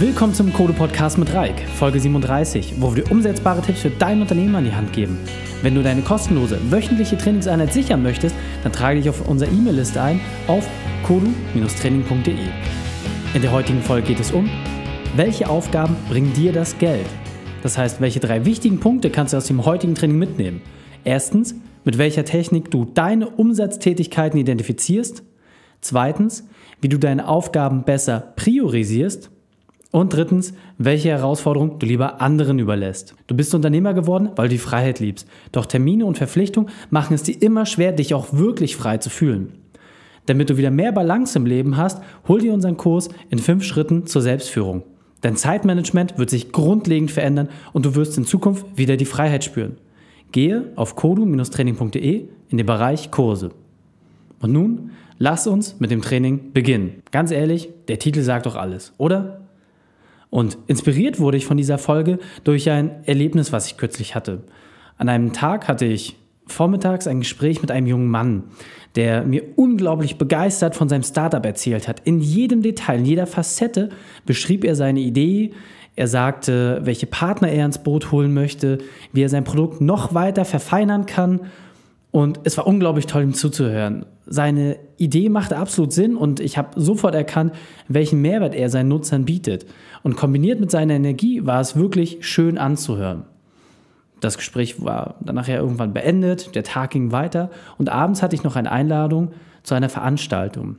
Willkommen zum Code Podcast mit Reik, Folge 37, wo wir dir umsetzbare Tipps für dein Unternehmen an die Hand geben. Wenn du deine kostenlose wöchentliche Trainingseinheit sichern möchtest, dann trage dich auf unserer E-Mail-Liste ein auf kodu-training.de. In der heutigen Folge geht es um, welche Aufgaben bringen dir das Geld? Das heißt, welche drei wichtigen Punkte kannst du aus dem heutigen Training mitnehmen? Erstens, mit welcher Technik du deine Umsatztätigkeiten identifizierst. Zweitens, wie du deine Aufgaben besser priorisierst. Und drittens, welche Herausforderung du lieber anderen überlässt. Du bist Unternehmer geworden, weil du die Freiheit liebst. Doch Termine und Verpflichtungen machen es dir immer schwer, dich auch wirklich frei zu fühlen. Damit du wieder mehr Balance im Leben hast, hol dir unseren Kurs in fünf Schritten zur Selbstführung. Dein Zeitmanagement wird sich grundlegend verändern und du wirst in Zukunft wieder die Freiheit spüren. Gehe auf kodu-training.de in den Bereich Kurse. Und nun lass uns mit dem Training beginnen. Ganz ehrlich, der Titel sagt doch alles, oder? Und inspiriert wurde ich von dieser Folge durch ein Erlebnis, was ich kürzlich hatte. An einem Tag hatte ich vormittags ein Gespräch mit einem jungen Mann, der mir unglaublich begeistert von seinem Startup erzählt hat. In jedem Detail, in jeder Facette beschrieb er seine Idee. Er sagte, welche Partner er ins Boot holen möchte, wie er sein Produkt noch weiter verfeinern kann. Und es war unglaublich toll, ihm zuzuhören. Seine Idee machte absolut Sinn und ich habe sofort erkannt, welchen Mehrwert er seinen Nutzern bietet. Und kombiniert mit seiner Energie war es wirklich schön anzuhören. Das Gespräch war dann nachher irgendwann beendet, der Tag ging weiter und abends hatte ich noch eine Einladung zu einer Veranstaltung.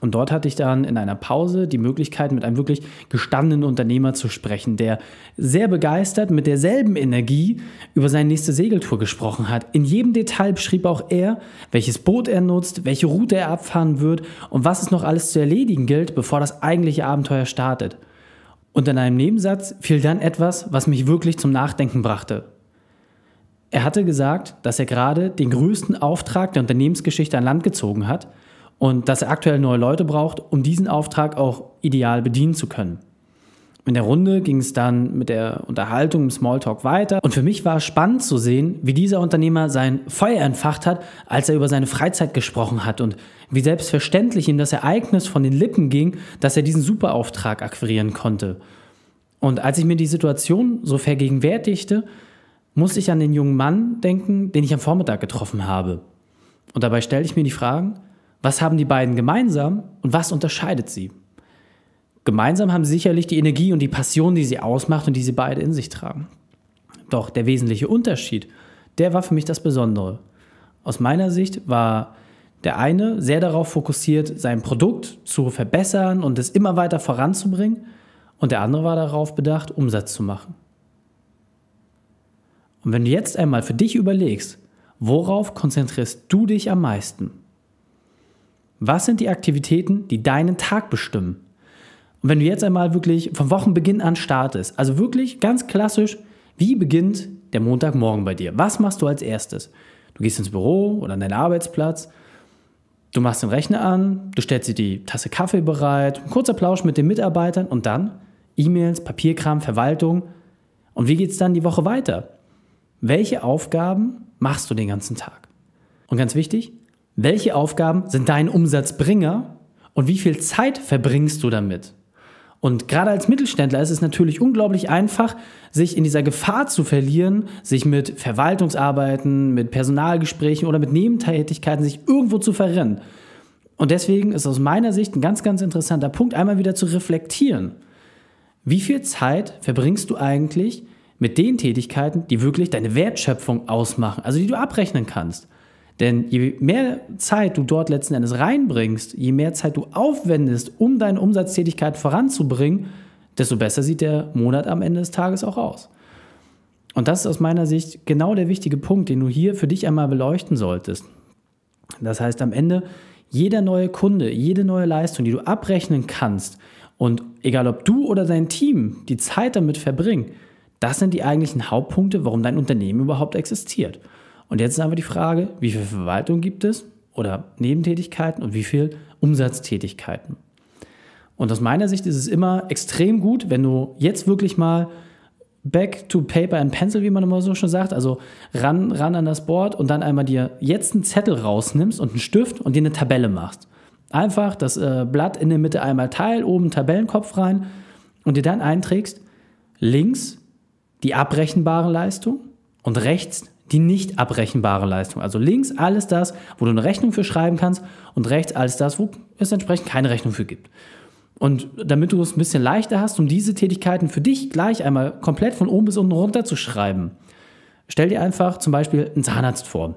Und dort hatte ich dann in einer Pause die Möglichkeit, mit einem wirklich gestandenen Unternehmer zu sprechen, der sehr begeistert mit derselben Energie über seine nächste Segeltour gesprochen hat. In jedem Detail beschrieb auch er, welches Boot er nutzt, welche Route er abfahren wird und was es noch alles zu erledigen gilt, bevor das eigentliche Abenteuer startet. Und in einem Nebensatz fiel dann etwas, was mich wirklich zum Nachdenken brachte. Er hatte gesagt, dass er gerade den größten Auftrag der Unternehmensgeschichte an Land gezogen hat und dass er aktuell neue Leute braucht, um diesen Auftrag auch ideal bedienen zu können. In der Runde ging es dann mit der Unterhaltung im Smalltalk weiter. Und für mich war es spannend zu sehen, wie dieser Unternehmer sein Feuer entfacht hat, als er über seine Freizeit gesprochen hat und wie selbstverständlich ihm das Ereignis von den Lippen ging, dass er diesen Superauftrag akquirieren konnte. Und als ich mir die Situation so vergegenwärtigte, musste ich an den jungen Mann denken, den ich am Vormittag getroffen habe. Und dabei stellte ich mir die Fragen, was haben die beiden gemeinsam und was unterscheidet sie? Gemeinsam haben sie sicherlich die Energie und die Passion, die sie ausmacht und die sie beide in sich tragen. Doch der wesentliche Unterschied, der war für mich das Besondere. Aus meiner Sicht war der eine sehr darauf fokussiert, sein Produkt zu verbessern und es immer weiter voranzubringen, und der andere war darauf bedacht, Umsatz zu machen. Und wenn du jetzt einmal für dich überlegst, worauf konzentrierst du dich am meisten? Was sind die Aktivitäten, die deinen Tag bestimmen? Und wenn du jetzt einmal wirklich vom Wochenbeginn an startest, also wirklich ganz klassisch, wie beginnt der Montagmorgen bei dir? Was machst du als erstes? Du gehst ins Büro oder an deinen Arbeitsplatz, du machst den Rechner an, du stellst dir die Tasse Kaffee bereit, ein kurzer Plausch mit den Mitarbeitern und dann E-Mails, Papierkram, Verwaltung. Und wie geht es dann die Woche weiter? Welche Aufgaben machst du den ganzen Tag? Und ganz wichtig, welche Aufgaben sind dein Umsatzbringer und wie viel Zeit verbringst du damit? Und gerade als Mittelständler ist es natürlich unglaublich einfach, sich in dieser Gefahr zu verlieren, sich mit Verwaltungsarbeiten, mit Personalgesprächen oder mit Nebentätigkeiten sich irgendwo zu verrennen. Und deswegen ist aus meiner Sicht ein ganz, ganz interessanter Punkt, einmal wieder zu reflektieren. Wie viel Zeit verbringst du eigentlich mit den Tätigkeiten, die wirklich deine Wertschöpfung ausmachen, also die du abrechnen kannst? Denn je mehr Zeit du dort letzten Endes reinbringst, je mehr Zeit du aufwendest, um deine Umsatztätigkeit voranzubringen, desto besser sieht der Monat am Ende des Tages auch aus. Und das ist aus meiner Sicht genau der wichtige Punkt, den du hier für dich einmal beleuchten solltest. Das heißt, am Ende jeder neue Kunde, jede neue Leistung, die du abrechnen kannst, und egal ob du oder dein Team die Zeit damit verbringen, das sind die eigentlichen Hauptpunkte, warum dein Unternehmen überhaupt existiert. Und jetzt ist einfach die Frage, wie viel Verwaltung gibt es oder Nebentätigkeiten und wie viel Umsatztätigkeiten. Und aus meiner Sicht ist es immer extrem gut, wenn du jetzt wirklich mal back to paper and pencil, wie man immer so schon sagt, also ran, ran an das Board und dann einmal dir jetzt einen Zettel rausnimmst und einen Stift und dir eine Tabelle machst. Einfach das äh, Blatt in der Mitte einmal teil, oben Tabellenkopf rein und dir dann einträgst, links die abrechenbare Leistung und rechts die nicht abrechenbare Leistung. Also links alles das, wo du eine Rechnung für schreiben kannst und rechts alles das, wo es entsprechend keine Rechnung für gibt. Und damit du es ein bisschen leichter hast, um diese Tätigkeiten für dich gleich einmal komplett von oben bis unten runter zu schreiben, stell dir einfach zum Beispiel einen Zahnarzt vor.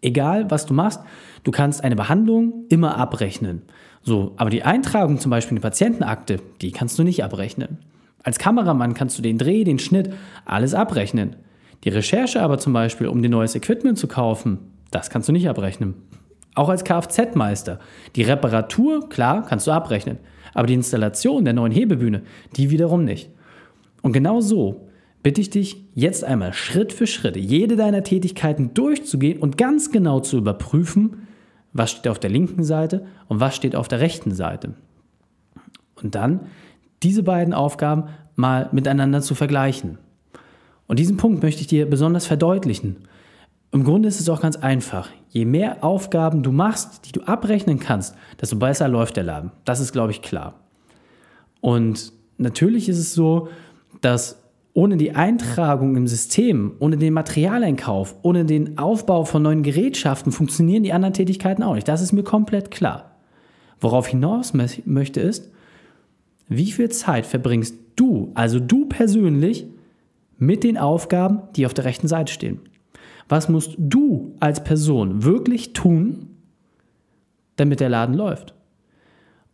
Egal, was du machst, du kannst eine Behandlung immer abrechnen. So, aber die Eintragung zum Beispiel in die Patientenakte, die kannst du nicht abrechnen. Als Kameramann kannst du den Dreh, den Schnitt, alles abrechnen. Die Recherche aber zum Beispiel, um dir neues Equipment zu kaufen, das kannst du nicht abrechnen. Auch als Kfz-Meister. Die Reparatur, klar, kannst du abrechnen. Aber die Installation der neuen Hebebühne, die wiederum nicht. Und genau so bitte ich dich jetzt einmal Schritt für Schritt jede deiner Tätigkeiten durchzugehen und ganz genau zu überprüfen, was steht auf der linken Seite und was steht auf der rechten Seite. Und dann diese beiden Aufgaben mal miteinander zu vergleichen. Und diesen Punkt möchte ich dir besonders verdeutlichen. Im Grunde ist es auch ganz einfach. Je mehr Aufgaben du machst, die du abrechnen kannst, desto besser läuft der Laden. Das ist, glaube ich, klar. Und natürlich ist es so, dass ohne die Eintragung im System, ohne den Materialeinkauf, ohne den Aufbau von neuen Gerätschaften funktionieren die anderen Tätigkeiten auch nicht. Das ist mir komplett klar. Worauf hinaus möchte ist, wie viel Zeit verbringst du, also du persönlich, mit den Aufgaben, die auf der rechten Seite stehen? Was musst du als Person wirklich tun, damit der Laden läuft?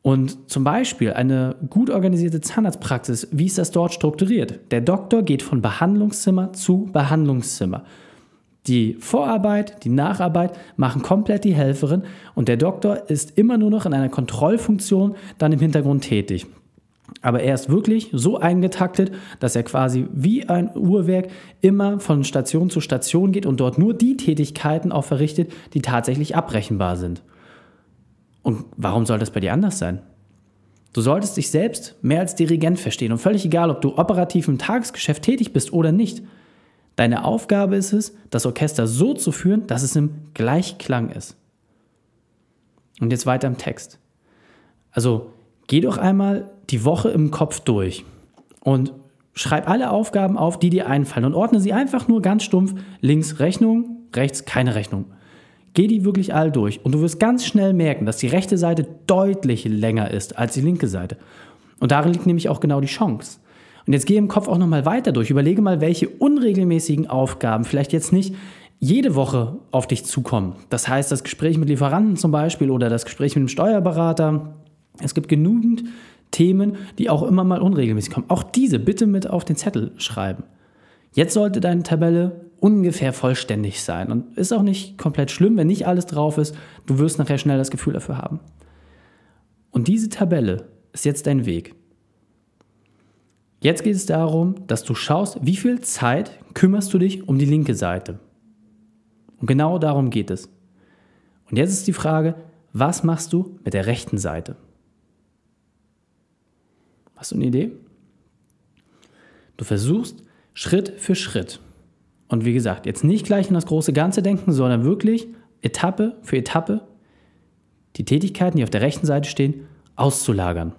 Und zum Beispiel eine gut organisierte Zahnarztpraxis, wie ist das dort strukturiert? Der Doktor geht von Behandlungszimmer zu Behandlungszimmer. Die Vorarbeit, die Nacharbeit machen komplett die Helferin und der Doktor ist immer nur noch in einer Kontrollfunktion dann im Hintergrund tätig. Aber er ist wirklich so eingetaktet, dass er quasi wie ein Uhrwerk immer von Station zu Station geht und dort nur die Tätigkeiten auch verrichtet, die tatsächlich abrechenbar sind. Und warum soll das bei dir anders sein? Du solltest dich selbst mehr als Dirigent verstehen und völlig egal, ob du operativ im Tagesgeschäft tätig bist oder nicht. Deine Aufgabe ist es, das Orchester so zu führen, dass es im Gleichklang ist. Und jetzt weiter im Text. Also geh doch einmal die Woche im Kopf durch und schreib alle Aufgaben auf, die dir einfallen und ordne sie einfach nur ganz stumpf links Rechnung, rechts keine Rechnung. Geh die wirklich all durch und du wirst ganz schnell merken, dass die rechte Seite deutlich länger ist als die linke Seite. Und darin liegt nämlich auch genau die Chance. Und jetzt geh im Kopf auch nochmal weiter durch. Überlege mal, welche unregelmäßigen Aufgaben vielleicht jetzt nicht jede Woche auf dich zukommen. Das heißt, das Gespräch mit Lieferanten zum Beispiel oder das Gespräch mit dem Steuerberater. Es gibt genügend Themen, die auch immer mal unregelmäßig kommen. Auch diese bitte mit auf den Zettel schreiben. Jetzt sollte deine Tabelle ungefähr vollständig sein. Und ist auch nicht komplett schlimm, wenn nicht alles drauf ist. Du wirst nachher schnell das Gefühl dafür haben. Und diese Tabelle ist jetzt dein Weg. Jetzt geht es darum, dass du schaust, wie viel Zeit kümmerst du dich um die linke Seite. Und genau darum geht es. Und jetzt ist die Frage, was machst du mit der rechten Seite? Hast du eine Idee? Du versuchst Schritt für Schritt und wie gesagt, jetzt nicht gleich in das große Ganze denken, sondern wirklich Etappe für Etappe die Tätigkeiten, die auf der rechten Seite stehen, auszulagern.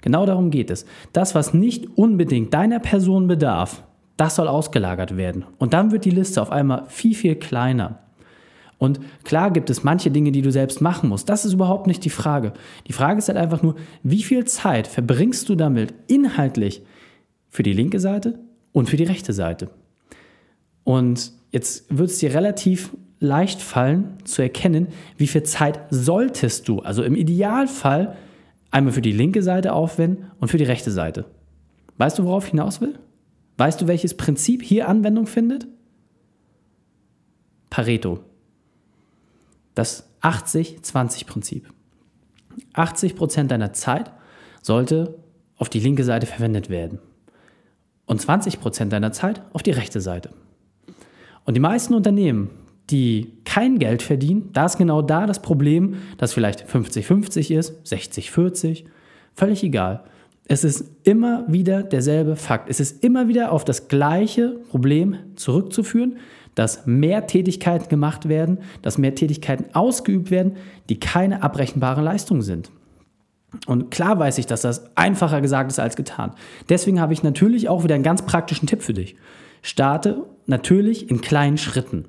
Genau darum geht es. Das, was nicht unbedingt deiner Person bedarf, das soll ausgelagert werden. Und dann wird die Liste auf einmal viel, viel kleiner. Und klar gibt es manche Dinge, die du selbst machen musst. Das ist überhaupt nicht die Frage. Die Frage ist halt einfach nur, wie viel Zeit verbringst du damit inhaltlich für die linke Seite und für die rechte Seite? Und jetzt wird es dir relativ leicht fallen zu erkennen, wie viel Zeit solltest du, also im Idealfall, einmal für die linke Seite aufwenden und für die rechte Seite. Weißt du, worauf ich hinaus will? Weißt du, welches Prinzip hier Anwendung findet? Pareto. Das 80-20-Prinzip. 80% deiner Zeit sollte auf die linke Seite verwendet werden und 20% deiner Zeit auf die rechte Seite. Und die meisten Unternehmen, die kein Geld verdienen, da ist genau da das Problem, dass vielleicht 50-50 ist, 60-40, völlig egal. Es ist immer wieder derselbe Fakt. Es ist immer wieder auf das gleiche Problem zurückzuführen, dass mehr Tätigkeiten gemacht werden, dass mehr Tätigkeiten ausgeübt werden, die keine abrechenbare Leistung sind. Und klar weiß ich, dass das einfacher gesagt ist als getan. Deswegen habe ich natürlich auch wieder einen ganz praktischen Tipp für dich. Starte natürlich in kleinen Schritten.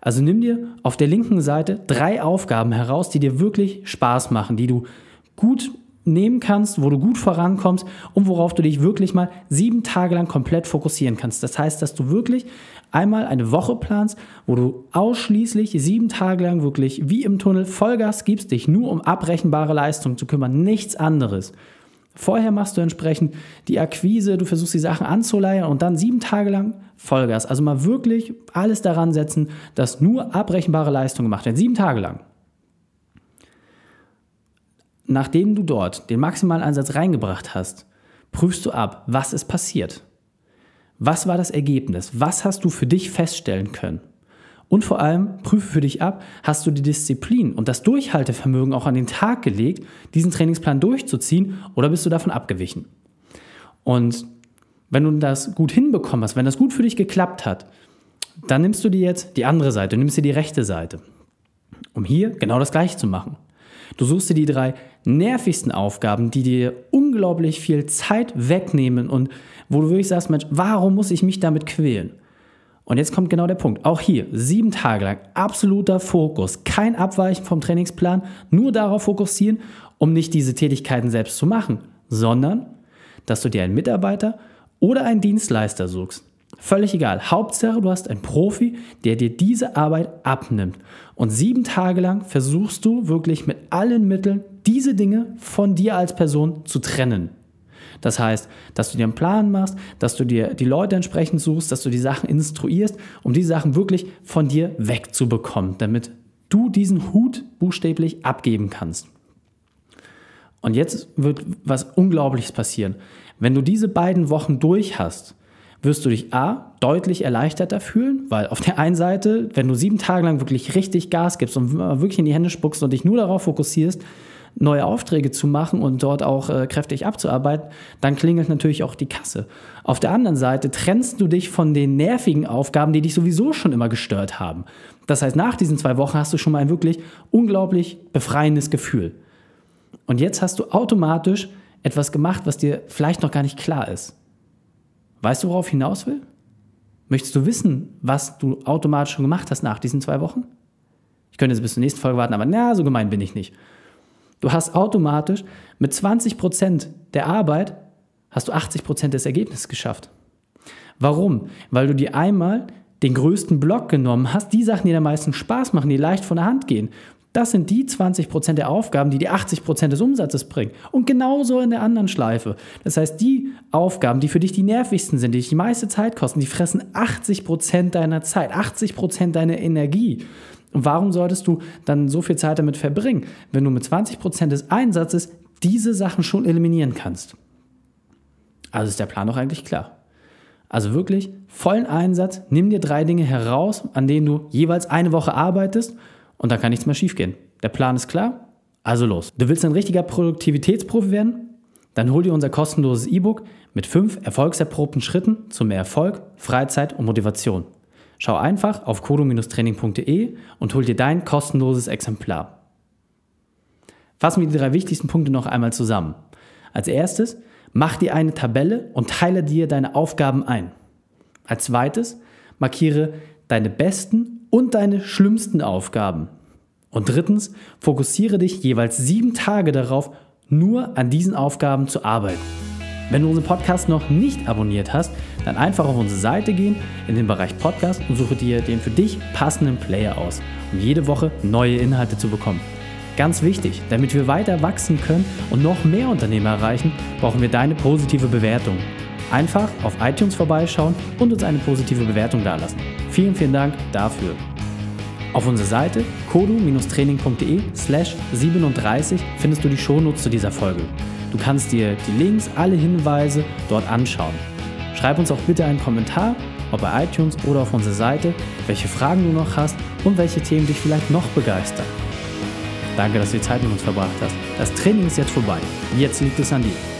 Also nimm dir auf der linken Seite drei Aufgaben heraus, die dir wirklich Spaß machen, die du gut nehmen kannst, wo du gut vorankommst und worauf du dich wirklich mal sieben Tage lang komplett fokussieren kannst. Das heißt, dass du wirklich einmal eine Woche planst, wo du ausschließlich sieben Tage lang wirklich wie im Tunnel Vollgas gibst, dich nur um abrechenbare Leistungen zu kümmern, nichts anderes. Vorher machst du entsprechend die Akquise, du versuchst die Sachen anzuleihen und dann sieben Tage lang Vollgas. Also mal wirklich alles daran setzen, dass nur abrechenbare Leistungen gemacht werden. Sieben Tage lang. Nachdem du dort den maximalen Einsatz reingebracht hast, prüfst du ab, was ist passiert. Was war das Ergebnis? Was hast du für dich feststellen können? Und vor allem prüfe für dich ab, hast du die Disziplin und das Durchhaltevermögen auch an den Tag gelegt, diesen Trainingsplan durchzuziehen oder bist du davon abgewichen? Und wenn du das gut hinbekommen hast, wenn das gut für dich geklappt hat, dann nimmst du dir jetzt die andere Seite, nimmst dir die rechte Seite, um hier genau das gleiche zu machen. Du suchst dir die drei nervigsten Aufgaben, die dir unglaublich viel Zeit wegnehmen und wo du wirklich sagst, Mensch, warum muss ich mich damit quälen? Und jetzt kommt genau der Punkt. Auch hier, sieben Tage lang, absoluter Fokus, kein Abweichen vom Trainingsplan, nur darauf fokussieren, um nicht diese Tätigkeiten selbst zu machen, sondern dass du dir einen Mitarbeiter oder einen Dienstleister suchst. Völlig egal. Hauptsache, du hast einen Profi, der dir diese Arbeit abnimmt. Und sieben Tage lang versuchst du wirklich mit allen Mitteln, diese Dinge von dir als Person zu trennen. Das heißt, dass du dir einen Plan machst, dass du dir die Leute entsprechend suchst, dass du die Sachen instruierst, um die Sachen wirklich von dir wegzubekommen, damit du diesen Hut buchstäblich abgeben kannst. Und jetzt wird was Unglaubliches passieren. Wenn du diese beiden Wochen durch hast, wirst du dich A, deutlich erleichterter fühlen, weil auf der einen Seite, wenn du sieben Tage lang wirklich richtig Gas gibst und wirklich in die Hände spuckst und dich nur darauf fokussierst, neue Aufträge zu machen und dort auch äh, kräftig abzuarbeiten, dann klingelt natürlich auch die Kasse. Auf der anderen Seite trennst du dich von den nervigen Aufgaben, die dich sowieso schon immer gestört haben. Das heißt, nach diesen zwei Wochen hast du schon mal ein wirklich unglaublich befreiendes Gefühl. Und jetzt hast du automatisch etwas gemacht, was dir vielleicht noch gar nicht klar ist. Weißt du, worauf ich hinaus will? Möchtest du wissen, was du automatisch schon gemacht hast nach diesen zwei Wochen? Ich könnte jetzt bis zur nächsten Folge warten, aber na, so gemein bin ich nicht. Du hast automatisch mit 20% der Arbeit hast du 80% des Ergebnisses geschafft. Warum? Weil du dir einmal den größten Block genommen hast, die Sachen, die dir am meisten Spaß machen, die leicht von der Hand gehen. Das sind die 20% der Aufgaben, die dir 80% des Umsatzes bringen. Und genauso in der anderen Schleife. Das heißt, die Aufgaben, die für dich die nervigsten sind, die dich die meiste Zeit kosten, die fressen 80% deiner Zeit, 80% deiner Energie. Und warum solltest du dann so viel Zeit damit verbringen, wenn du mit 20% des Einsatzes diese Sachen schon eliminieren kannst? Also ist der Plan doch eigentlich klar. Also wirklich vollen Einsatz, nimm dir drei Dinge heraus, an denen du jeweils eine Woche arbeitest und dann kann nichts mehr schiefgehen. Der Plan ist klar, also los. Du willst ein richtiger Produktivitätsprofi werden? Dann hol dir unser kostenloses E-Book mit fünf erfolgserprobten Schritten zu mehr Erfolg, Freizeit und Motivation. Schau einfach auf kodo-training.de und hol dir dein kostenloses Exemplar. Fassen wir die drei wichtigsten Punkte noch einmal zusammen. Als erstes, mach dir eine Tabelle und teile dir deine Aufgaben ein. Als zweites, markiere deine besten und deine schlimmsten Aufgaben. Und drittens, fokussiere dich jeweils sieben Tage darauf, nur an diesen Aufgaben zu arbeiten. Wenn du unseren Podcast noch nicht abonniert hast, dann einfach auf unsere Seite gehen, in den Bereich Podcast und suche dir den für dich passenden Player aus, um jede Woche neue Inhalte zu bekommen. Ganz wichtig, damit wir weiter wachsen können und noch mehr Unternehmer erreichen, brauchen wir deine positive Bewertung. Einfach auf iTunes vorbeischauen und uns eine positive Bewertung dalassen. Vielen, vielen Dank dafür. Auf unserer Seite kodu-training.de slash 37 findest du die Shownotes zu dieser Folge. Du kannst dir die Links, alle Hinweise dort anschauen. Schreib uns auch bitte einen Kommentar, ob bei iTunes oder auf unserer Seite, welche Fragen du noch hast und welche Themen dich vielleicht noch begeistern. Danke, dass du die Zeit mit uns verbracht hast. Das Training ist jetzt vorbei. Jetzt liegt es an dir.